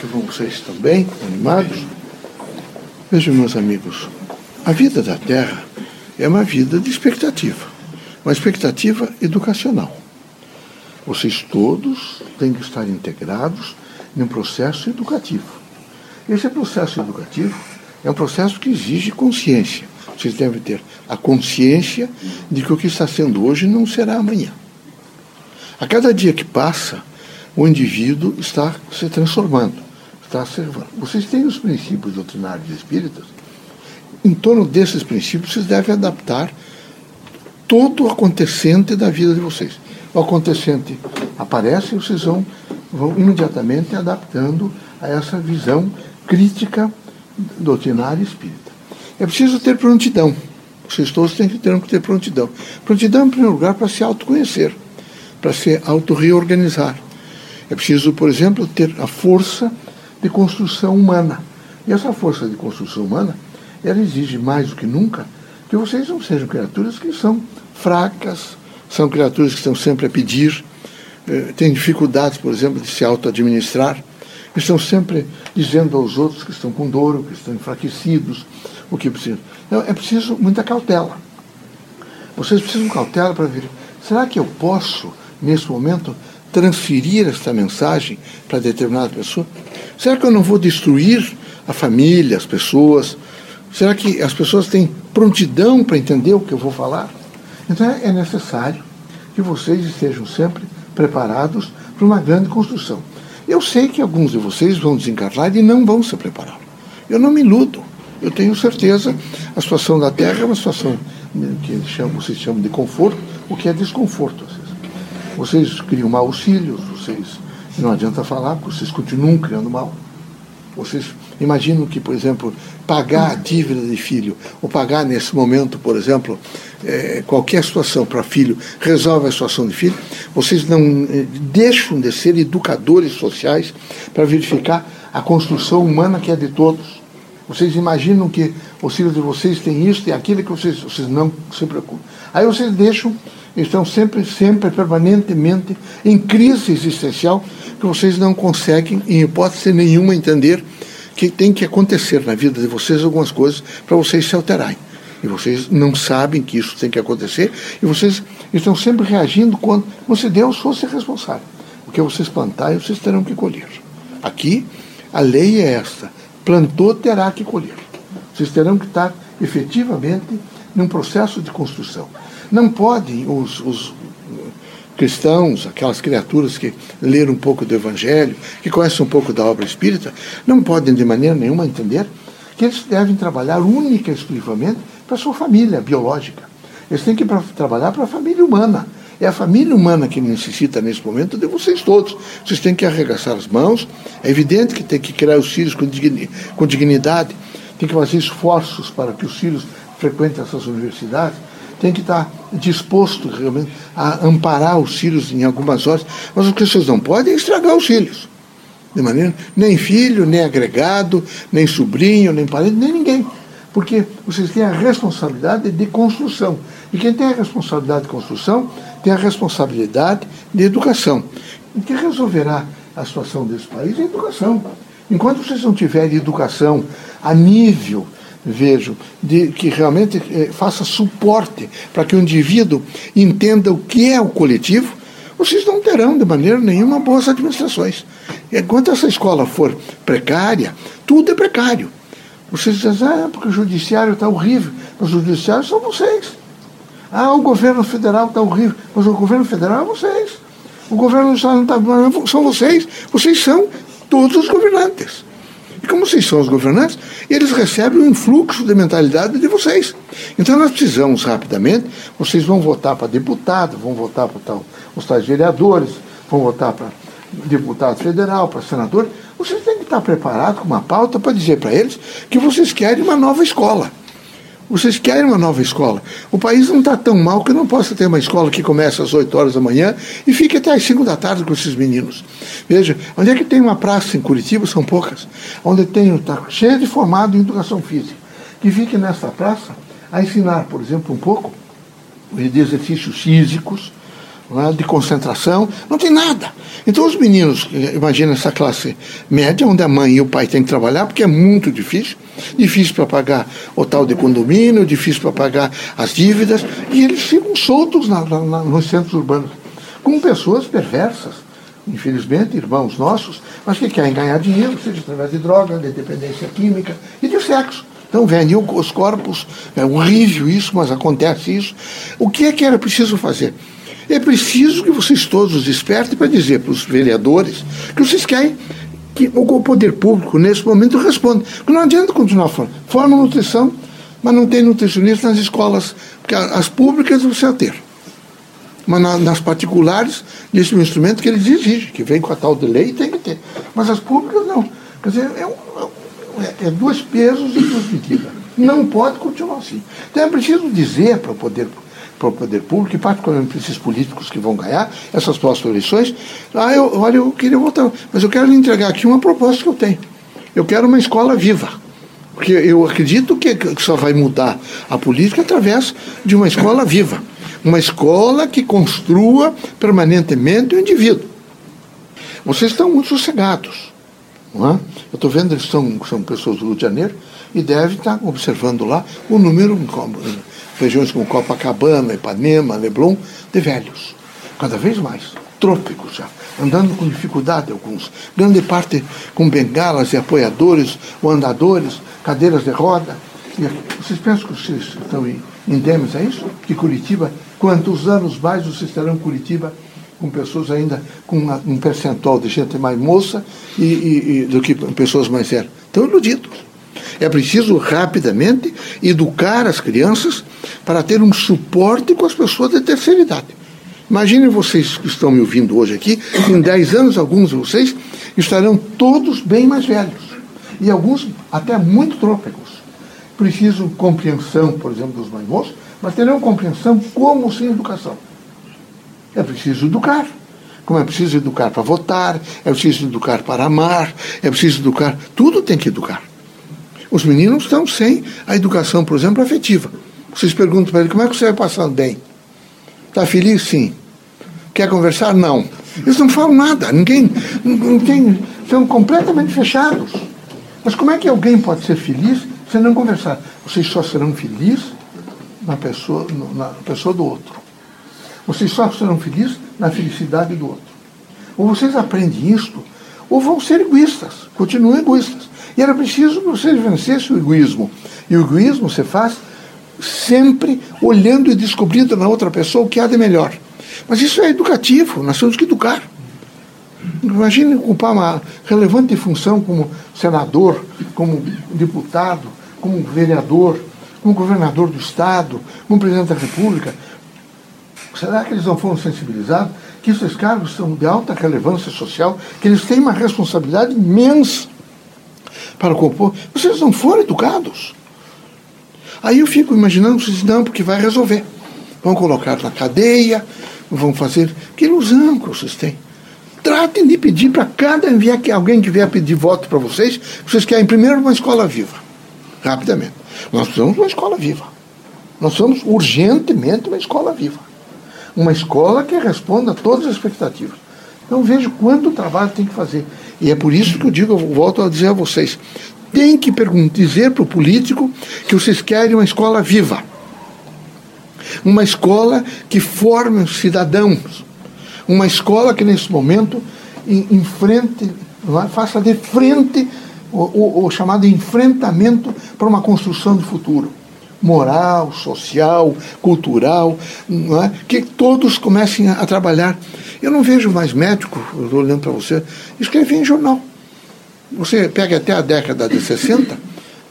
que vão vocês bem, animados? Vejam, meus amigos, a vida da Terra é uma vida de expectativa, uma expectativa educacional. Vocês todos têm que estar integrados em um processo educativo. Esse processo educativo é um processo que exige consciência. Vocês devem ter a consciência de que o que está sendo hoje não será amanhã. A cada dia que passa, o indivíduo está se transformando, está observando. Vocês têm os princípios doutrinários espíritas. Em torno desses princípios, vocês devem adaptar todo o acontecente da vida de vocês. O acontecente aparece e vocês vão, vão imediatamente adaptando a essa visão crítica doutrinária espírita. É preciso ter prontidão. Vocês todos têm que ter, que ter prontidão. Prontidão, em primeiro lugar, para se autoconhecer, para se auto-reorganizar. É preciso, por exemplo, ter a força de construção humana. E essa força de construção humana, ela exige mais do que nunca que vocês não sejam criaturas que são fracas, são criaturas que estão sempre a pedir, eh, têm dificuldades, por exemplo, de se auto-administrar, estão sempre dizendo aos outros que estão com dor, que estão enfraquecidos, o que precisam. Então, é preciso muita cautela. Vocês precisam cautela para ver. Será que eu posso, nesse momento, transferir esta mensagem para determinada pessoa? Será que eu não vou destruir a família, as pessoas? Será que as pessoas têm prontidão para entender o que eu vou falar? Então é necessário que vocês estejam sempre preparados para uma grande construção. Eu sei que alguns de vocês vão desencarnar e não vão se preparar. Eu não me iludo. Eu tenho certeza, a situação da Terra é uma situação que chamam, vocês chamam de conforto, o que é desconforto. Vocês criam maus filhos, vocês não adianta falar, porque vocês continuam criando mal. Vocês imaginam que, por exemplo, pagar a dívida de filho, ou pagar nesse momento, por exemplo, é, qualquer situação para filho, resolve a situação de filho, vocês não é, deixam de ser educadores sociais para verificar a construção humana que é de todos. Vocês imaginam que os filhos de vocês têm isso e aquilo que vocês, vocês não se preocupam. Aí vocês deixam estão sempre, sempre, permanentemente em crise existencial que vocês não conseguem, em hipótese nenhuma, entender que tem que acontecer na vida de vocês algumas coisas para vocês se alterarem. E vocês não sabem que isso tem que acontecer e vocês estão sempre reagindo como se Deus fosse responsável. O que vocês plantarem, vocês terão que colher. Aqui, a lei é esta: plantou, terá que colher. Vocês terão que estar efetivamente num processo de construção. Não podem os, os cristãos, aquelas criaturas que leram um pouco do Evangelho, que conhecem um pouco da obra espírita, não podem de maneira nenhuma entender que eles devem trabalhar única e exclusivamente para sua família biológica. Eles têm que pra, trabalhar para a família humana. É a família humana que necessita nesse momento de vocês todos. Vocês têm que arregaçar as mãos. É evidente que tem que criar os filhos com, com dignidade. Tem que fazer esforços para que os filhos frequentem essas universidades tem que estar disposto realmente a amparar os filhos em algumas horas. Mas o que vocês não podem é estragar os filhos. De maneira, nem filho, nem agregado, nem sobrinho, nem parente, nem ninguém. Porque vocês têm a responsabilidade de construção. E quem tem a responsabilidade de construção tem a responsabilidade de educação. O que resolverá a situação desse país é a educação. Enquanto vocês não tiverem educação a nível vejo, de que realmente eh, faça suporte para que o indivíduo entenda o que é o coletivo, vocês não terão de maneira nenhuma boas administrações. Enquanto essa escola for precária, tudo é precário. Vocês dizem, ah, porque o judiciário está horrível. Mas o judiciário são vocês. Ah, o governo federal está horrível. Mas o governo federal é vocês. O governo do Estado não está são vocês. Vocês são todos os governantes. Como vocês são os governantes, eles recebem um influxo de mentalidade de vocês. Então nós precisamos rapidamente, vocês vão votar para deputado, vão votar para os tais vereadores, vão votar para deputado federal, para senador. Vocês têm que estar preparados com uma pauta para dizer para eles que vocês querem uma nova escola. Vocês querem uma nova escola. O país não está tão mal que não possa ter uma escola que começa às 8 horas da manhã e fique até às 5 da tarde com esses meninos. Veja, onde é que tem uma praça em Curitiba? São poucas. Onde tem, está cheio de formado em educação física. Que fique nessa praça a ensinar, por exemplo, um pouco de exercícios físicos, é? de concentração, não tem nada. Então os meninos, imagina essa classe média, onde a mãe e o pai têm que trabalhar, porque é muito difícil, difícil para pagar o tal de condomínio, difícil para pagar as dívidas, e eles ficam soltos na, na, nos centros urbanos, com pessoas perversas, infelizmente, irmãos nossos, mas que querem ganhar dinheiro, seja através de droga, de dependência química e de sexo. Então, vêm os corpos, é horrível isso, mas acontece isso. O que é que era preciso fazer? É preciso que vocês todos despertem para dizer para os vereadores que vocês querem que o poder público, nesse momento, responda. Porque não adianta continuar falando. Forma nutrição, mas não tem nutricionista nas escolas, porque as públicas você vai ter. Mas na, nas particulares, é um instrumento que eles exigem, que vem com a tal de lei, tem que ter. Mas as públicas não. Quer dizer, é, um, é, é dois pesos e duas medidas. Não pode continuar assim. Então é preciso dizer para o poder público para o poder público, e particularmente para esses políticos que vão ganhar essas próximas eleições, ah, eu, olha, eu queria voltar, mas eu quero lhe entregar aqui uma proposta que eu tenho. Eu quero uma escola viva. Porque eu acredito que, que só vai mudar a política através de uma escola viva. Uma escola que construa permanentemente o indivíduo. Vocês estão muito sossegados. Não é? Eu estou vendo, eles são, são pessoas do Rio de Janeiro e devem estar observando lá o número regiões como Copacabana, Ipanema, Leblon, de velhos. Cada vez mais. Trópicos já. Andando com dificuldade alguns. Grande parte com bengalas e apoiadores, ou andadores, cadeiras de roda. E vocês pensam que vocês estão indêmios a isso? Que Curitiba, quantos anos mais vocês terão Curitiba com pessoas ainda com um percentual de gente mais moça e, e, e do que pessoas mais velhas? Estão iludidos. É preciso rapidamente educar as crianças para ter um suporte com as pessoas de terceira idade. Imaginem vocês que estão me ouvindo hoje aqui, em 10 anos, alguns de vocês estarão todos bem mais velhos. E alguns até muito trópicos. Preciso compreensão, por exemplo, dos mais moços, mas terão compreensão como sem educação. É preciso educar. Como é preciso educar para votar, é preciso educar para amar, é preciso educar. Tudo tem que educar. Os meninos estão sem a educação, por exemplo, afetiva. Vocês perguntam para ele como é que você vai passar bem? Está feliz? Sim. Quer conversar? Não. Eles não falam nada, ninguém, não tem, estão completamente fechados. Mas como é que alguém pode ser feliz se não conversar? Vocês só serão felizes na pessoa, na pessoa do outro. Vocês só serão felizes na felicidade do outro. Ou vocês aprendem isto, ou vão ser egoístas, continuam egoístas. E era preciso que você vencesse o egoísmo. E o egoísmo você faz sempre olhando e descobrindo na outra pessoa o que há de melhor. Mas isso é educativo, nós temos que educar. Imagine ocupar uma relevante função como senador, como deputado, como vereador, como governador do Estado, como presidente da República. Será que eles não foram sensibilizados que esses cargos são de alta relevância social, que eles têm uma responsabilidade imensa? para compor, vocês não foram educados. Aí eu fico imaginando, não, porque vai resolver. Vão colocar na cadeia, vão fazer. Que ilusão que vocês têm. Tratem de pedir para cada enviar que alguém que vier pedir voto para vocês, vocês querem primeiro uma escola viva. Rapidamente. Nós precisamos de uma escola viva. Nós somos urgentemente uma escola viva. Uma escola que responda a todas as expectativas. Então vejo quanto trabalho tem que fazer. E é por isso que eu digo, eu volto a dizer a vocês, tem que dizer para o político que vocês querem uma escola viva. Uma escola que forme cidadãos. Uma escola que nesse momento enfrente, faça de frente o, o, o chamado enfrentamento para uma construção de futuro moral, social, cultural, é? que todos comecem a, a, trabalhar. Eu não vejo mais médico, eu estou olhando para você, escrever em jornal. Você pega até a década de 60,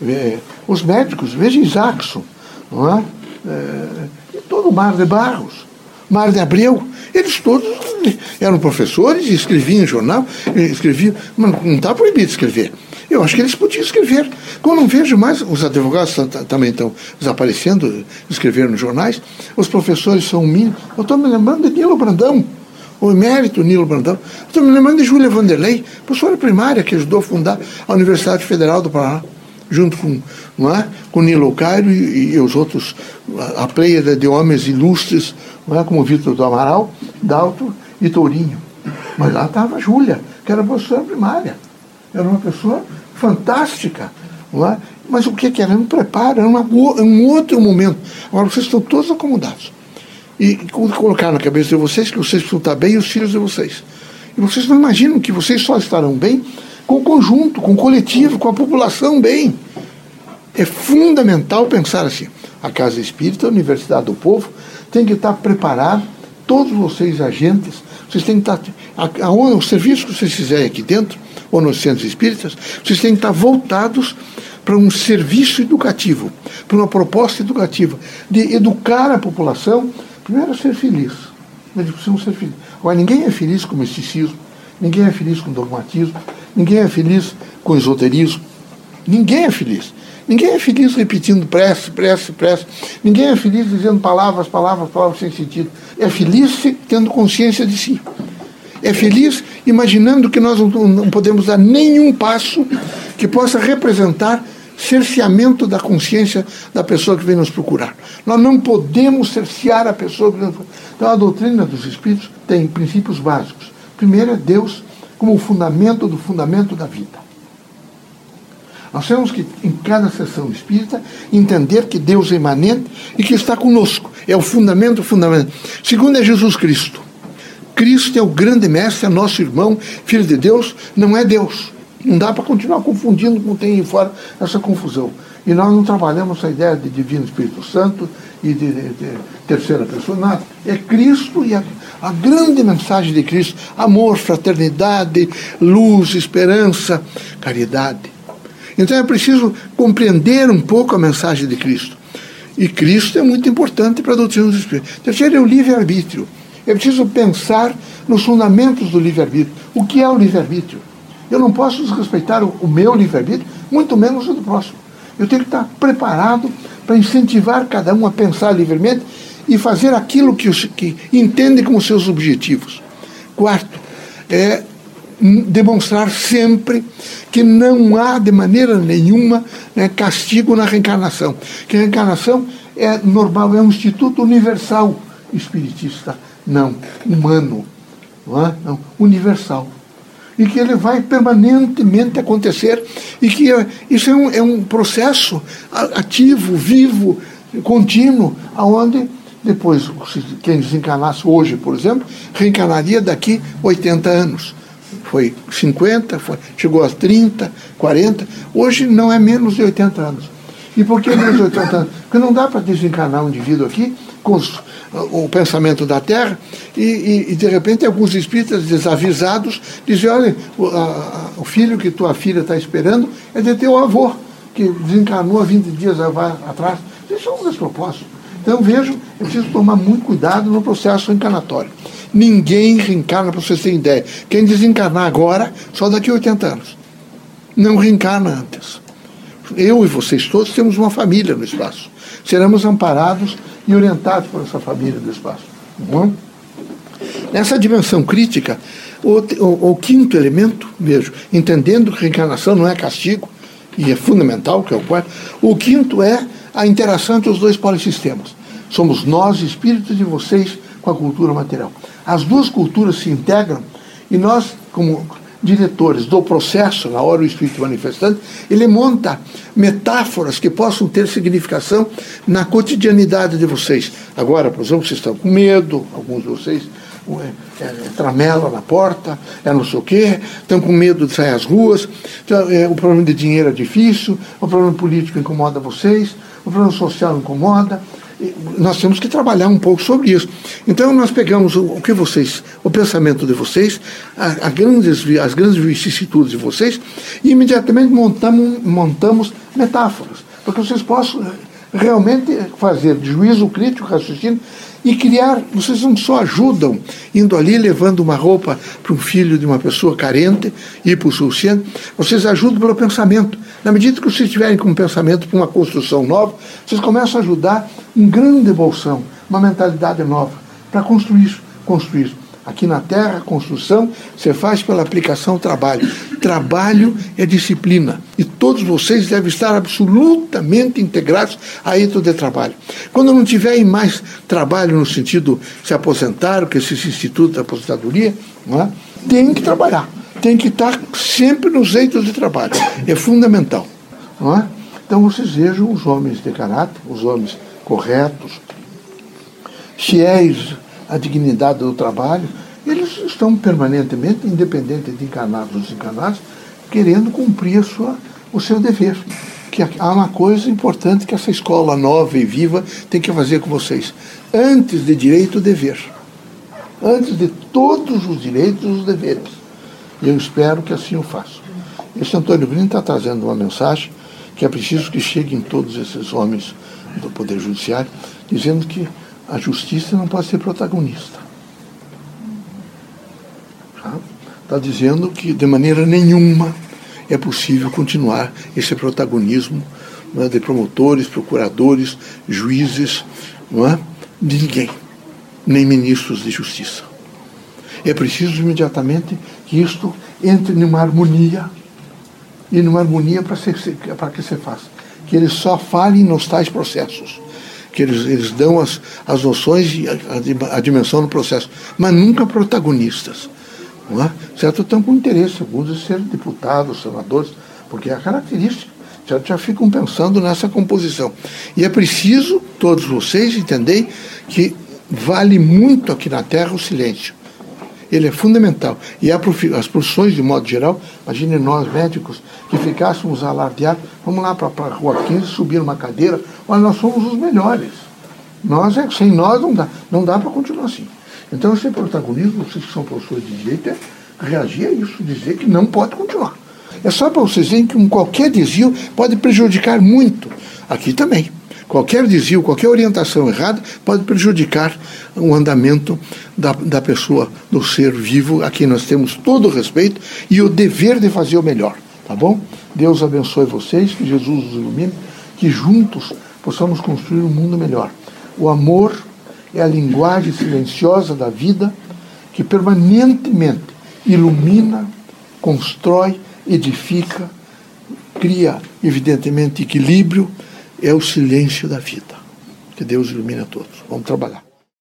vê, os médicos, veja Isaacson, não é? é todo o Mar de Barros, Mar de Abreu, eles todos eram professores e escreviam em jornal, escreviam, mas não está proibido escrever. Eu acho que eles podiam escrever. Como não vejo mais, os advogados também estão desaparecendo, escreveram nos jornais, os professores são o mínimo. Eu estou me lembrando de Nilo Brandão, o emérito Nilo Brandão. Estou me lembrando de Júlia Vanderlei, professora primária que ajudou a fundar a Universidade Federal do Paraná. junto com, não é? com Nilo Cairo e, e, os outros, a, a pleia de homens ilustres, não é? como Vitor do Amaral, Dalto e Tourinho. Mas lá estava Júlia, que era professora primária. Era uma pessoa fantástica. Não é? Mas o que, que era? Era um preparo, era uma, um outro momento. Agora vocês estão todos acomodados. E colocar na cabeça de vocês que vocês precisam estar bem e os filhos de vocês. E vocês não imaginam que vocês só estarão bem com o conjunto, com o coletivo, com a população bem. É fundamental pensar assim. A Casa Espírita, a Universidade do Povo, tem que estar preparado, todos vocês agentes, vocês têm que estar. Aonde, o serviço que vocês fizerem aqui dentro, ou nos centros espíritas, vocês têm que estar voltados para um serviço educativo, para uma proposta educativa, de educar a população, primeiro a ser feliz. Eles precisam ser felizes. Agora, ninguém é feliz com misticismo, ninguém é feliz com dogmatismo, ninguém é feliz com esoterismo. Ninguém é feliz. Ninguém é feliz repetindo prece, prece, prece. Ninguém é feliz dizendo palavras, palavras, palavras sem sentido. É feliz tendo consciência de si. É feliz imaginando que nós não podemos dar nenhum passo que possa representar cerceamento da consciência da pessoa que vem nos procurar. Nós não podemos cercear a pessoa que vem nos procurar. Então, a doutrina dos espíritos tem princípios básicos. Primeiro é Deus como o fundamento do fundamento da vida. Nós temos que, em cada sessão espírita, entender que Deus é imanente e que está conosco. É o fundamento, o fundamento. Segundo é Jesus Cristo. Cristo é o grande mestre, é nosso irmão, filho de Deus, não é Deus. Não dá para continuar confundindo como tem aí fora essa confusão. E nós não trabalhamos a ideia de Divino Espírito Santo e de, de, de terceira pessoa, nada. É Cristo e a, a grande mensagem de Cristo: amor, fraternidade, luz, esperança, caridade. Então é preciso compreender um pouco a mensagem de Cristo. E Cristo é muito importante para a doutrina dos Espíritos. Terceiro é o livre-arbítrio. É preciso pensar nos fundamentos do livre-arbítrio. O que é o livre-arbítrio? Eu não posso desrespeitar o, o meu livre-arbítrio, muito menos o do próximo. Eu tenho que estar preparado para incentivar cada um a pensar livremente e fazer aquilo que, que entende como seus objetivos. Quarto, é demonstrar sempre que não há de maneira nenhuma né, castigo na reencarnação. Que a reencarnação é normal, é um instituto universal espiritista, não humano, não, é? não universal e que ele vai permanentemente acontecer e que é, isso é um, é um processo ativo, vivo, contínuo, aonde depois, quem desencarnasse hoje, por exemplo, reencarnaria daqui 80 anos. Foi 50, foi, chegou a 30, 40, hoje não é menos de 80 anos. E por que de 80 anos? Porque não dá para desencarnar um indivíduo aqui com os o pensamento da Terra, e, e, e, de repente alguns espíritas desavisados dizem, olha, o, a, o filho que tua filha está esperando é de teu avô, que desencarnou há 20 dias atrás. Isso é um despropósito. Então vejo, é preciso tomar muito cuidado no processo encarnatório. Ninguém reencarna, para vocês terem ideia. Quem desencarnar agora, só daqui a 80 anos. Não reencarna antes. Eu e vocês todos temos uma família no espaço. Seremos amparados e orientados por essa família do espaço. Bom, nessa dimensão crítica, o, o, o, quinto elemento, vejo, entendendo que reencarnação não é castigo, e é fundamental, que é o quarto, o quinto é a interação entre os dois polissistemas. Somos nós, espíritos, e vocês com a cultura material. As duas culturas se integram e nós, como diretores do processo, na hora o espírito manifestante, ele monta metáforas que possam ter significação na cotidianidade de vocês. Agora, por exemplo, vocês estão com medo, alguns de vocês é, é, tramela na porta, é não sei o quê, estão com medo de sair às ruas, então, é, o problema de dinheiro é difícil, o problema político incomoda vocês, o problema social incomoda, nós temos que trabalhar um pouco sobre isso. Então nós pegamos o, o que vocês, o pensamento de vocês, a, a grandes, as grandes vicissitudes de vocês, e imediatamente montamos, montamos metáforas, para que vocês possam realmente fazer juízo crítico, raciocínio e criar. Vocês não só ajudam indo ali levando uma roupa para um filho de uma pessoa carente, hipossuficiente, vocês ajudam pelo pensamento. Na medida que vocês tiverem com um pensamento para uma construção nova, vocês começam a ajudar um grande bolsão, uma mentalidade nova, para construir, construir. Aqui na Terra, construção você faz pela aplicação ao trabalho. Trabalho é disciplina. E todos vocês devem estar absolutamente integrados a êxito de trabalho. Quando não tiverem mais trabalho no sentido se aposentar, que esse instituto de aposentadoria, é? tem que trabalhar. Tem que estar sempre nos eitos de trabalho. É fundamental. Não é? Então vocês vejam os homens de caráter, os homens corretos, fiéis à dignidade do trabalho, eles estão permanentemente, independente de encarnados ou desencarnados, querendo cumprir sua, o seu dever. Que há uma coisa importante que essa escola nova e viva tem que fazer com vocês. Antes de direito, dever. Antes de todos os direitos, os deveres. E eu espero que assim o façam. Esse Antônio Brino está trazendo uma mensagem que é preciso que cheguem todos esses homens do Poder Judiciário, dizendo que a justiça não pode ser protagonista. Está dizendo que de maneira nenhuma é possível continuar esse protagonismo é, de promotores, procuradores, juízes, não é? de ninguém, nem ministros de justiça. É preciso imediatamente que isto entre numa harmonia, e numa harmonia para que se faça. Que eles só falem nos tais processos que eles, eles dão as, as noções e a, a, dimensão do processo, mas nunca protagonistas. Não é? Certo? Estão com interesse alguns de ser deputados, senadores, porque é a característica. Já, já ficam pensando nessa composição. E é preciso, todos vocês, entenderem que vale muito aqui na Terra o silêncio. Ele é fundamental. E as profissões, de modo geral, imagine nós, médicos, que ficássemos alardeados, vamos lá para a Rua 15, subir numa cadeira, olha, nós somos os melhores. Nós, é, sem nós, não dá, não dá para continuar assim. Então, esse protagonismo, vocês que são professores de direito, é reagir a isso, dizer que não pode continuar. É só para vocês verem que um qualquer desvio pode prejudicar muito. Aqui também. Qualquer desvio, qualquer orientação errada pode prejudicar o andamento da, da pessoa, do ser vivo, a quem nós temos todo o respeito e o dever de fazer o melhor. Tá bom? Deus abençoe vocês, que Jesus os ilumine, que juntos possamos construir um mundo melhor. O amor é a linguagem silenciosa da vida que permanentemente ilumina, constrói, edifica, cria, evidentemente, equilíbrio. É o silêncio da vida. Que Deus ilumine a todos. Vamos trabalhar.